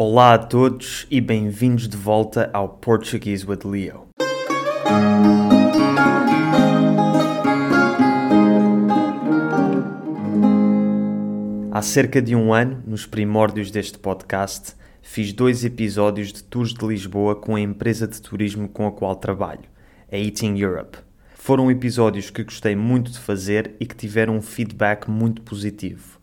Olá a todos e bem-vindos de volta ao Portuguese with Leo. Há cerca de um ano, nos primórdios deste podcast, fiz dois episódios de tours de Lisboa com a empresa de turismo com a qual trabalho, a Eating Europe. Foram episódios que gostei muito de fazer e que tiveram um feedback muito positivo.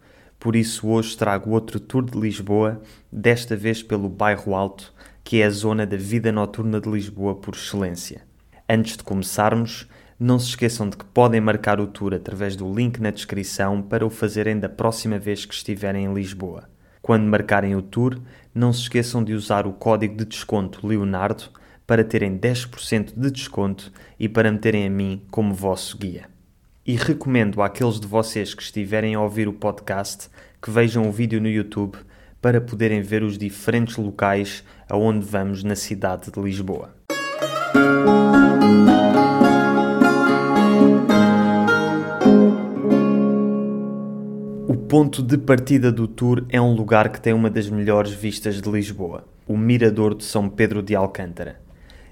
Por isso, hoje trago outro tour de Lisboa, desta vez pelo Bairro Alto, que é a zona da vida noturna de Lisboa por excelência. Antes de começarmos, não se esqueçam de que podem marcar o tour através do link na descrição para o fazerem da próxima vez que estiverem em Lisboa. Quando marcarem o tour, não se esqueçam de usar o código de desconto Leonardo para terem 10% de desconto e para me terem a mim como vosso guia. E recomendo àqueles de vocês que estiverem a ouvir o podcast que vejam o vídeo no YouTube para poderem ver os diferentes locais aonde vamos na cidade de Lisboa. O ponto de partida do tour é um lugar que tem uma das melhores vistas de Lisboa, o Mirador de São Pedro de Alcântara.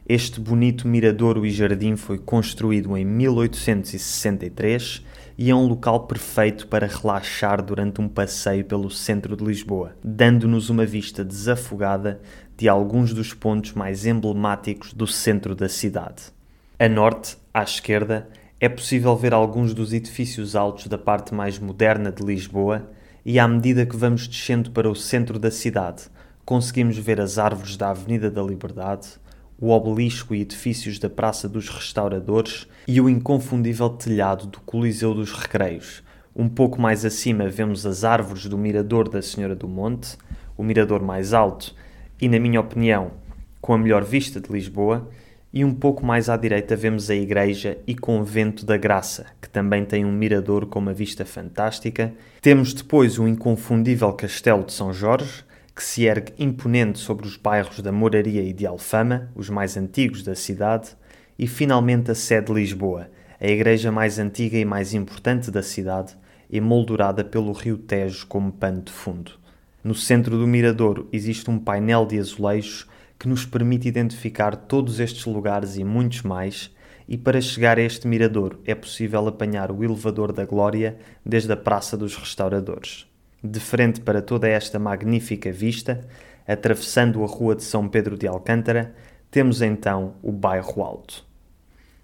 Este bonito miradouro e jardim foi construído em 1863 e é um local perfeito para relaxar durante um passeio pelo centro de Lisboa, dando-nos uma vista desafogada de alguns dos pontos mais emblemáticos do centro da cidade. A norte, à esquerda, é possível ver alguns dos edifícios altos da parte mais moderna de Lisboa e à medida que vamos descendo para o centro da cidade, conseguimos ver as árvores da Avenida da Liberdade, o obelisco e edifícios da Praça dos Restauradores e o inconfundível telhado do Coliseu dos Recreios. Um pouco mais acima vemos as árvores do Mirador da Senhora do Monte, o mirador mais alto e, na minha opinião, com a melhor vista de Lisboa, e um pouco mais à direita vemos a Igreja e Convento da Graça, que também tem um mirador com uma vista fantástica. Temos depois o inconfundível Castelo de São Jorge, que se ergue imponente sobre os bairros da Moraria e de Alfama, os mais antigos da cidade, e finalmente a sede de Lisboa, a igreja mais antiga e mais importante da cidade, emoldurada pelo rio Tejo como pano de fundo. No centro do mirador existe um painel de azulejos que nos permite identificar todos estes lugares e muitos mais, e para chegar a este mirador é possível apanhar o elevador da Glória desde a Praça dos Restauradores. De frente para toda esta magnífica vista, atravessando a Rua de São Pedro de Alcântara, temos então o Bairro Alto.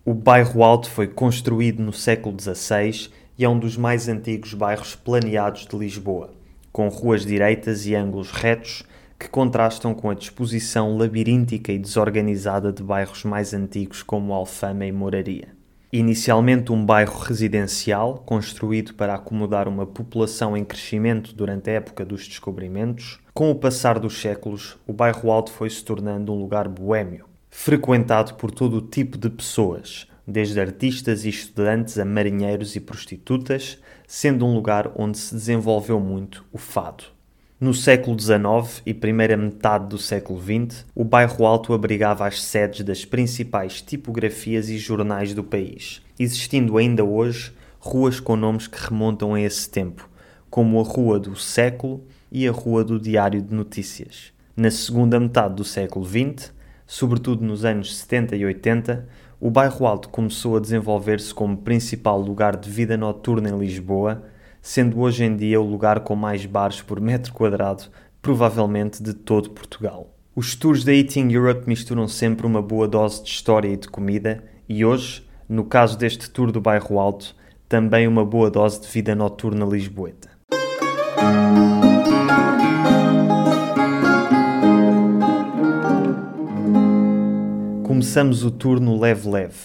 O Bairro Alto foi construído no século XVI e é um dos mais antigos bairros planeados de Lisboa, com ruas direitas e ângulos retos que contrastam com a disposição labiríntica e desorganizada de bairros mais antigos como Alfama e Moraria. Inicialmente um bairro residencial, construído para acomodar uma população em crescimento durante a época dos descobrimentos, com o passar dos séculos, o bairro Alto foi se tornando um lugar boêmio, frequentado por todo o tipo de pessoas, desde artistas e estudantes a marinheiros e prostitutas, sendo um lugar onde se desenvolveu muito o fado. No século XIX e primeira metade do século XX, o bairro Alto abrigava as sedes das principais tipografias e jornais do país, existindo ainda hoje ruas com nomes que remontam a esse tempo, como a Rua do Século e a Rua do Diário de Notícias. Na segunda metade do século XX, sobretudo nos anos 70 e 80, o bairro Alto começou a desenvolver-se como principal lugar de vida noturna em Lisboa sendo hoje em dia o lugar com mais bares por metro quadrado, provavelmente de todo Portugal. Os tours da Eating Europe misturam sempre uma boa dose de história e de comida, e hoje, no caso deste tour do Bairro Alto, também uma boa dose de vida noturna lisboeta. Começamos o tour no Leve Leve,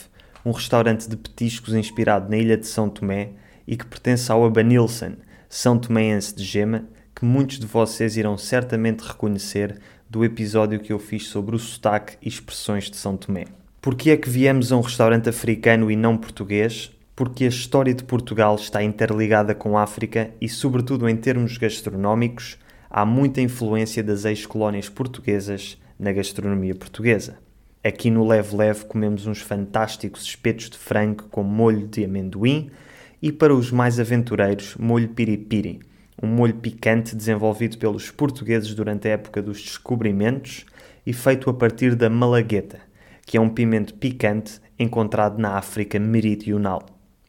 um restaurante de petiscos inspirado na ilha de São Tomé e que pertence ao Abanilson, São Toméense de Gema, que muitos de vocês irão certamente reconhecer do episódio que eu fiz sobre o sotaque e expressões de São Tomé. Porquê é que viemos a um restaurante africano e não português? Porque a história de Portugal está interligada com a África e, sobretudo em termos gastronómicos, há muita influência das ex-colónias portuguesas na gastronomia portuguesa. Aqui no Leve Leve comemos uns fantásticos espetos de frango com molho de amendoim, e para os mais aventureiros, molho piripiri, um molho picante desenvolvido pelos portugueses durante a época dos descobrimentos e feito a partir da malagueta, que é um pimento picante encontrado na África Meridional.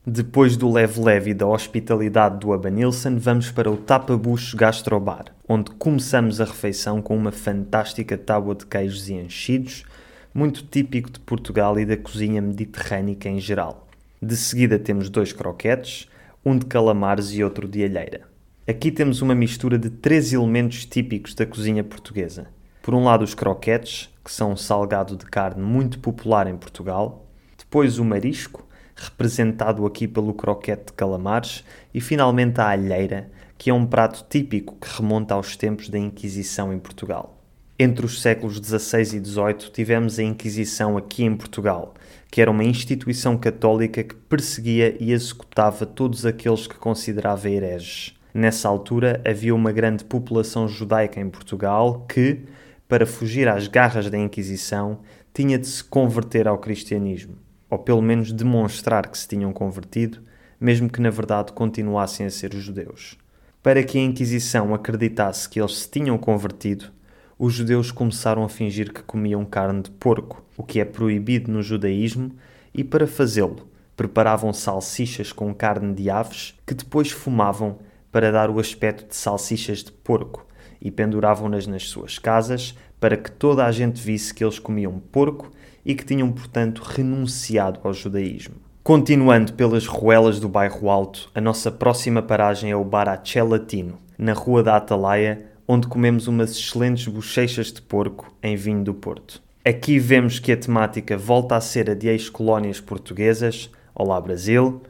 Depois do leve-leve e da hospitalidade do Abanilson, vamos para o Tapa-Bucho Gastrobar, onde começamos a refeição com uma fantástica tábua de queijos e enchidos, muito típico de Portugal e da cozinha mediterrânica em geral. De seguida temos dois croquetes, um de calamares e outro de alheira. Aqui temos uma mistura de três elementos típicos da cozinha portuguesa. Por um lado, os croquetes, que são um salgado de carne muito popular em Portugal, depois o marisco, representado aqui pelo croquete de calamares, e finalmente a alheira, que é um prato típico que remonta aos tempos da Inquisição em Portugal. Entre os séculos XVI e XVIII tivemos a Inquisição aqui em Portugal, que era uma instituição católica que perseguia e executava todos aqueles que considerava hereges. Nessa altura havia uma grande população judaica em Portugal que, para fugir às garras da Inquisição, tinha de se converter ao cristianismo ou pelo menos demonstrar que se tinham convertido, mesmo que na verdade continuassem a ser judeus. Para que a Inquisição acreditasse que eles se tinham convertido, os judeus começaram a fingir que comiam carne de porco, o que é proibido no judaísmo, e para fazê-lo, preparavam salsichas com carne de aves que depois fumavam para dar o aspecto de salsichas de porco e penduravam-nas nas suas casas para que toda a gente visse que eles comiam porco e que tinham, portanto, renunciado ao judaísmo. Continuando pelas ruelas do bairro Alto, a nossa próxima paragem é o Bar Aché Latino, na Rua da Atalaia, onde comemos umas excelentes bochechas de porco em vinho do Porto. Aqui vemos que a temática volta a ser a de ex-colónias portuguesas, Olá Brasil,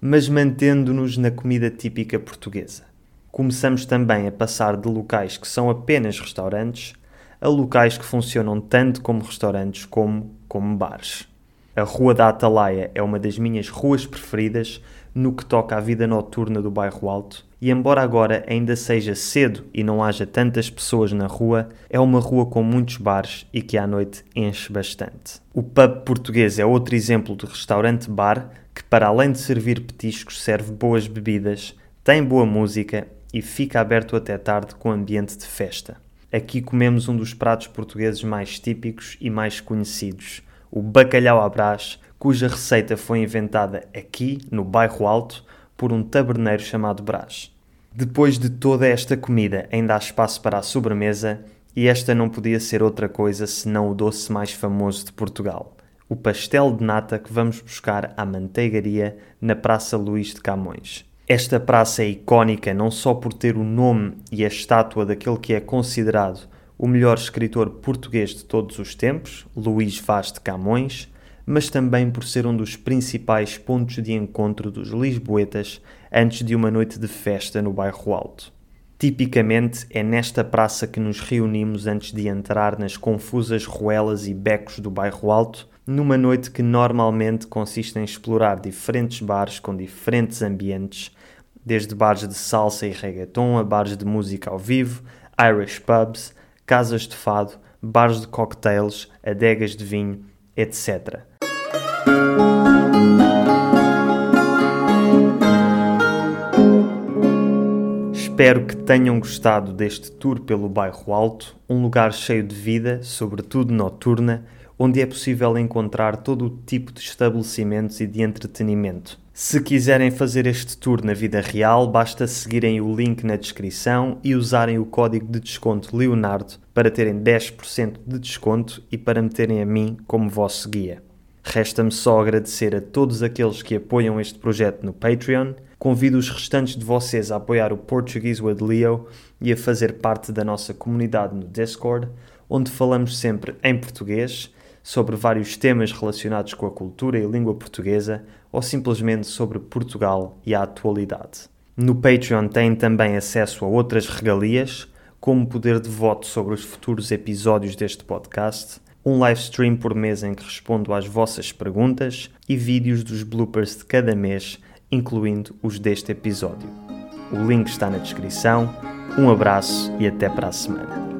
mas mantendo-nos na comida típica portuguesa. Começamos também a passar de locais que são apenas restaurantes a locais que funcionam tanto como restaurantes como como bares. A Rua da Atalaia é uma das minhas ruas preferidas no que toca à vida noturna do bairro Alto, e embora agora ainda seja cedo e não haja tantas pessoas na rua, é uma rua com muitos bares e que à noite enche bastante. O pub português é outro exemplo de restaurante-bar que, para além de servir petiscos, serve boas bebidas, tem boa música e fica aberto até tarde com ambiente de festa. Aqui comemos um dos pratos portugueses mais típicos e mais conhecidos, o bacalhau à brás, cuja receita foi inventada aqui, no bairro Alto, por um taberneiro chamado Brás. Depois de toda esta comida, ainda há espaço para a sobremesa, e esta não podia ser outra coisa senão o doce mais famoso de Portugal, o pastel de nata que vamos buscar à manteigaria na Praça Luís de Camões. Esta praça é icónica não só por ter o nome e a estátua daquele que é considerado o melhor escritor português de todos os tempos, Luís Vaz de Camões, mas também por ser um dos principais pontos de encontro dos lisboetas antes de uma noite de festa no bairro Alto. Tipicamente é nesta praça que nos reunimos antes de entrar nas confusas ruelas e becos do bairro Alto numa noite que normalmente consiste em explorar diferentes bares com diferentes ambientes, desde bares de salsa e reggaeton a bares de música ao vivo, Irish pubs, casas de fado, bares de cocktails, adegas de vinho, etc. Espero que tenham gostado deste tour pelo Bairro Alto, um lugar cheio de vida, sobretudo noturna, onde é possível encontrar todo o tipo de estabelecimentos e de entretenimento. Se quiserem fazer este tour na vida real, basta seguirem o link na descrição e usarem o código de desconto Leonardo para terem 10% de desconto e para meterem a mim como vosso guia. Resta-me só agradecer a todos aqueles que apoiam este projeto no Patreon. Convido os restantes de vocês a apoiar o Portuguese with Leo e a fazer parte da nossa comunidade no Discord, onde falamos sempre em português sobre vários temas relacionados com a cultura e língua portuguesa ou simplesmente sobre Portugal e a atualidade. No Patreon têm também acesso a outras regalias, como poder de voto sobre os futuros episódios deste podcast, um live stream por mês em que respondo às vossas perguntas e vídeos dos bloopers de cada mês, incluindo os deste episódio. O link está na descrição. Um abraço e até para a semana.